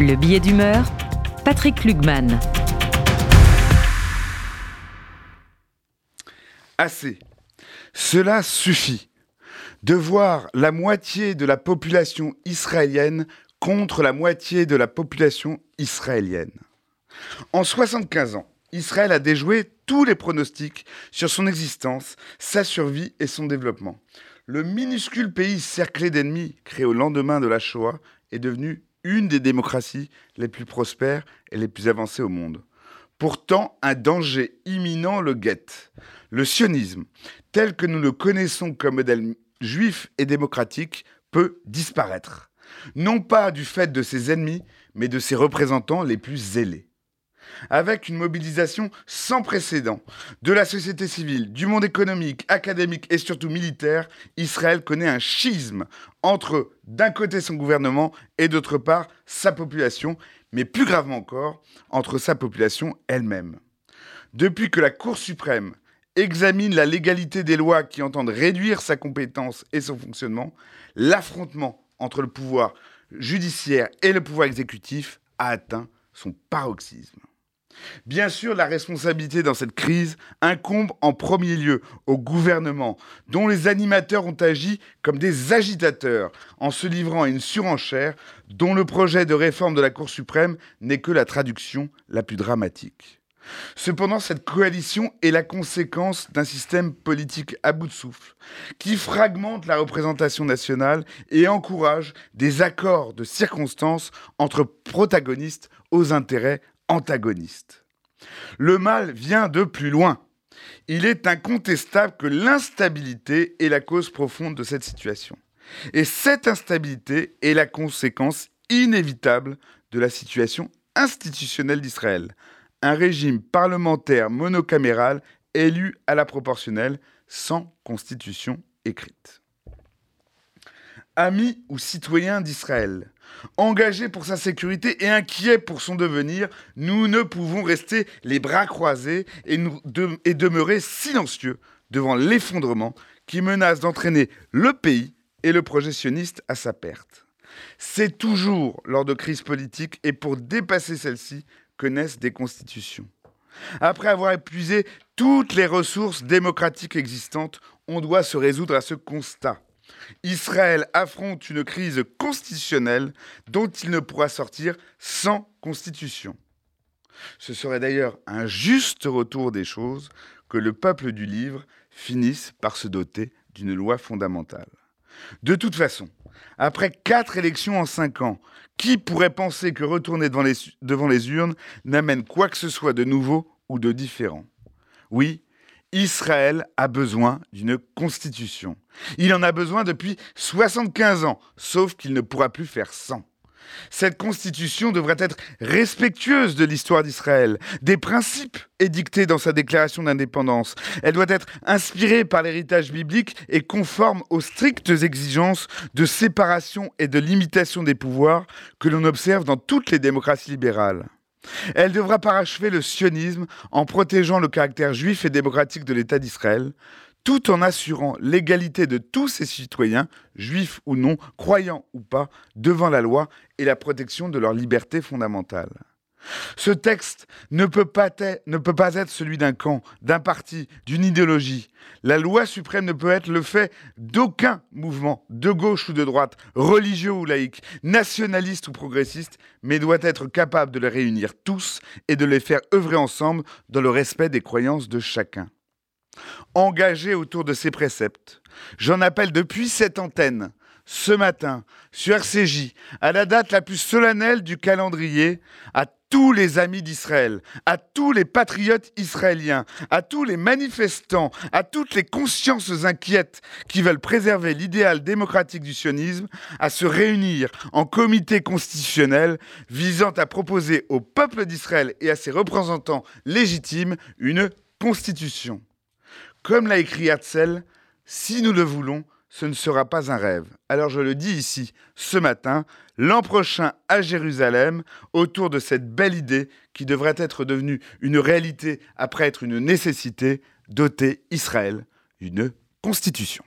Le billet d'humeur, Patrick Lugman. Assez. Cela suffit de voir la moitié de la population israélienne contre la moitié de la population israélienne. En 75 ans, Israël a déjoué tous les pronostics sur son existence, sa survie et son développement. Le minuscule pays cerclé d'ennemis créé au lendemain de la Shoah est devenu une des démocraties les plus prospères et les plus avancées au monde. Pourtant, un danger imminent le guette. Le sionisme, tel que nous le connaissons comme modèle juif et démocratique, peut disparaître. Non pas du fait de ses ennemis, mais de ses représentants les plus zélés avec une mobilisation sans précédent de la société civile, du monde économique, académique et surtout militaire, Israël connaît un schisme entre d'un côté son gouvernement et d'autre part sa population, mais plus gravement encore, entre sa population elle-même. Depuis que la Cour suprême examine la légalité des lois qui entendent réduire sa compétence et son fonctionnement, l'affrontement entre le pouvoir judiciaire et le pouvoir exécutif a atteint son paroxysme. Bien sûr, la responsabilité dans cette crise incombe en premier lieu au gouvernement, dont les animateurs ont agi comme des agitateurs en se livrant à une surenchère dont le projet de réforme de la Cour suprême n'est que la traduction la plus dramatique. Cependant, cette coalition est la conséquence d'un système politique à bout de souffle, qui fragmente la représentation nationale et encourage des accords de circonstances entre protagonistes aux intérêts antagonistes. Le mal vient de plus loin. Il est incontestable que l'instabilité est la cause profonde de cette situation. Et cette instabilité est la conséquence inévitable de la situation institutionnelle d'Israël. Un régime parlementaire monocaméral élu à la proportionnelle sans constitution écrite. Amis ou citoyens d'Israël, Engagés pour sa sécurité et inquiets pour son devenir, nous ne pouvons rester les bras croisés et, demeurer silencieux devant l'effondrement qui menace d'entraîner le pays et le projet sioniste à sa perte. C'est toujours lors de crises politiques et pour dépasser celles-ci que naissent des constitutions. Après avoir épuisé toutes les ressources démocratiques existantes, on doit se résoudre à ce constat. Israël affronte une crise constitutionnelle dont il ne pourra sortir sans constitution. Ce serait d'ailleurs un juste retour des choses que le peuple du livre finisse par se doter d'une loi fondamentale. De toute façon, après quatre élections en cinq ans, qui pourrait penser que retourner devant les, urnes n'amène quoi que ce soit de nouveau ou de différent? Oui, Israël a besoin d'une constitution. Il en a besoin depuis 75 ans, sauf qu'il ne pourra plus faire sans. Cette constitution devrait être respectueuse de l'histoire d'Israël, des principes édictés dans sa déclaration d'indépendance. Elle doit être inspirée par l'héritage biblique et conforme aux strictes exigences de séparation et de limitation des pouvoirs que l'on observe dans toutes les démocraties libérales. Elle devra parachever le sionisme en protégeant le caractère juif et démocratique de l'État d'Israël, tout en assurant l'égalité de tous ses citoyens, juifs ou non, croyants ou pas, devant la loi et la protection de leurs libertés fondamentales. Ce texte ne peut, pas être, celui d'un camp, d'un parti, d'une idéologie. La loi suprême ne peut être le fait d'aucun mouvement, de gauche ou de droite, religieux ou laïque, nationaliste ou progressiste, mais doit être capable de les réunir tous et de les faire œuvrer ensemble dans le respect des croyances de chacun. Engagé autour de ces préceptes, j'en appelle depuis cette antenne ce matin sur RCJ, à la date la plus solennelle du calendrier, à tous les amis d'Israël, à tous les patriotes israéliens, à tous les manifestants, à toutes les consciences inquiètes qui veulent préserver l'idéal démocratique du sionisme, à se réunir en comité constitutionnel visant à proposer au peuple d'Israël et à ses représentants légitimes une constitution. Comme l'a écrit Herzl, si nous le voulons, ce ne sera pas un rêve. Alors je le dis ici, ce matin, l'an prochain à Jérusalem, autour de cette belle idée qui devrait être devenue une réalité après être une nécessité, doter Israël d'une constitution.